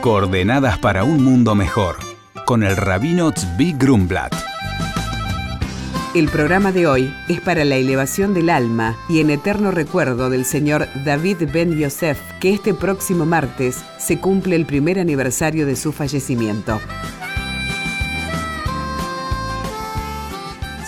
Coordenadas para un mundo mejor, con el rabino Tzvi Grumblat. El programa de hoy es para la elevación del alma y en eterno recuerdo del señor David Ben Yosef, que este próximo martes se cumple el primer aniversario de su fallecimiento.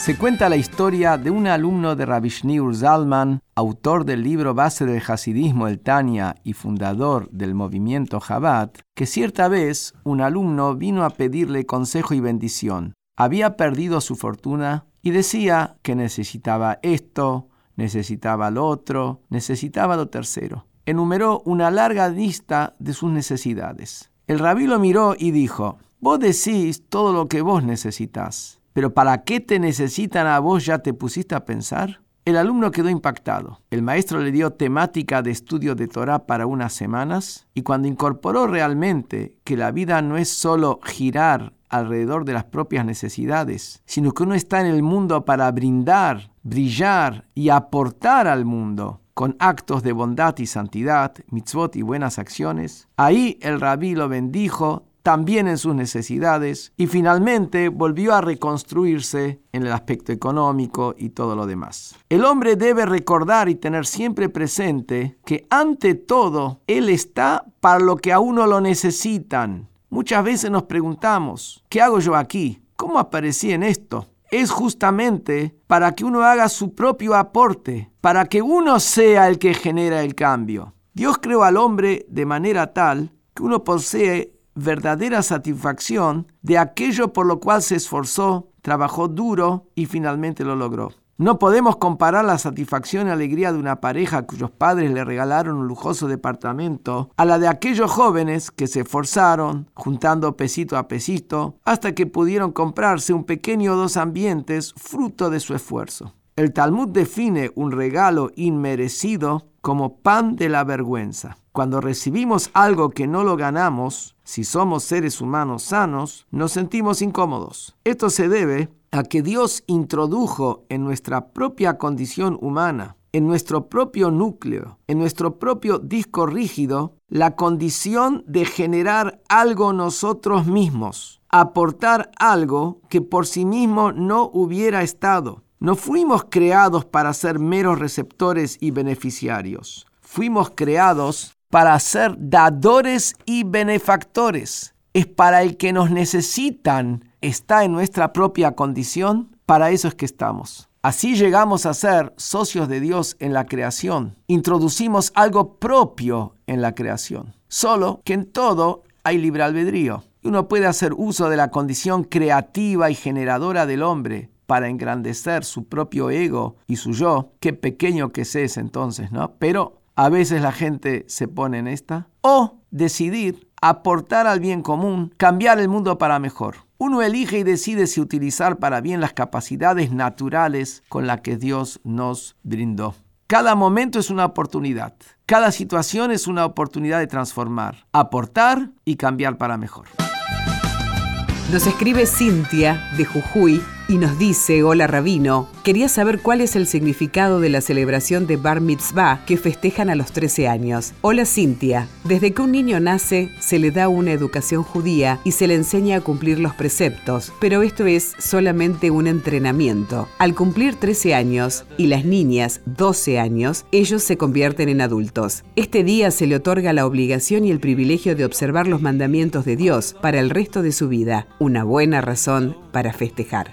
Se cuenta la historia de un alumno de Rabbi Shneur Zalman, autor del libro base del Hasidismo El Tania y fundador del movimiento Chabad, que cierta vez un alumno vino a pedirle consejo y bendición. Había perdido su fortuna y decía que necesitaba esto, necesitaba lo otro, necesitaba lo tercero. Enumeró una larga lista de sus necesidades. El rabí lo miró y dijo, Vos decís todo lo que vos necesitas pero ¿para qué te necesitan a vos ya te pusiste a pensar? El alumno quedó impactado. El maestro le dio temática de estudio de Torah para unas semanas y cuando incorporó realmente que la vida no es solo girar alrededor de las propias necesidades, sino que uno está en el mundo para brindar, brillar y aportar al mundo con actos de bondad y santidad, mitzvot y buenas acciones, ahí el rabí lo bendijo también en sus necesidades y finalmente volvió a reconstruirse en el aspecto económico y todo lo demás. El hombre debe recordar y tener siempre presente que ante todo Él está para lo que a uno lo necesitan. Muchas veces nos preguntamos, ¿qué hago yo aquí? ¿Cómo aparecí en esto? Es justamente para que uno haga su propio aporte, para que uno sea el que genera el cambio. Dios creó al hombre de manera tal que uno posee verdadera satisfacción de aquello por lo cual se esforzó, trabajó duro y finalmente lo logró. No podemos comparar la satisfacción y alegría de una pareja cuyos padres le regalaron un lujoso departamento a la de aquellos jóvenes que se esforzaron, juntando pesito a pesito, hasta que pudieron comprarse un pequeño o dos ambientes fruto de su esfuerzo. El Talmud define un regalo inmerecido como pan de la vergüenza. Cuando recibimos algo que no lo ganamos, si somos seres humanos sanos, nos sentimos incómodos. Esto se debe a que Dios introdujo en nuestra propia condición humana, en nuestro propio núcleo, en nuestro propio disco rígido, la condición de generar algo nosotros mismos, aportar algo que por sí mismo no hubiera estado. No fuimos creados para ser meros receptores y beneficiarios. Fuimos creados para ser dadores y benefactores. Es para el que nos necesitan, está en nuestra propia condición, para eso es que estamos. Así llegamos a ser socios de Dios en la creación. Introducimos algo propio en la creación. Solo que en todo hay libre albedrío. Uno puede hacer uso de la condición creativa y generadora del hombre para engrandecer su propio ego y su yo. Qué pequeño que se es entonces, ¿no? Pero a veces la gente se pone en esta, o decidir aportar al bien común, cambiar el mundo para mejor. Uno elige y decide si utilizar para bien las capacidades naturales con las que Dios nos brindó. Cada momento es una oportunidad. Cada situación es una oportunidad de transformar, aportar y cambiar para mejor. Nos escribe Cintia de Jujuy y nos dice, hola Rabino, quería saber cuál es el significado de la celebración de Bar Mitzvah que festejan a los 13 años. Hola Cintia, desde que un niño nace se le da una educación judía y se le enseña a cumplir los preceptos, pero esto es solamente un entrenamiento. Al cumplir 13 años y las niñas 12 años, ellos se convierten en adultos. Este día se le otorga la obligación y el privilegio de observar los mandamientos de Dios para el resto de su vida, una buena razón para festejar.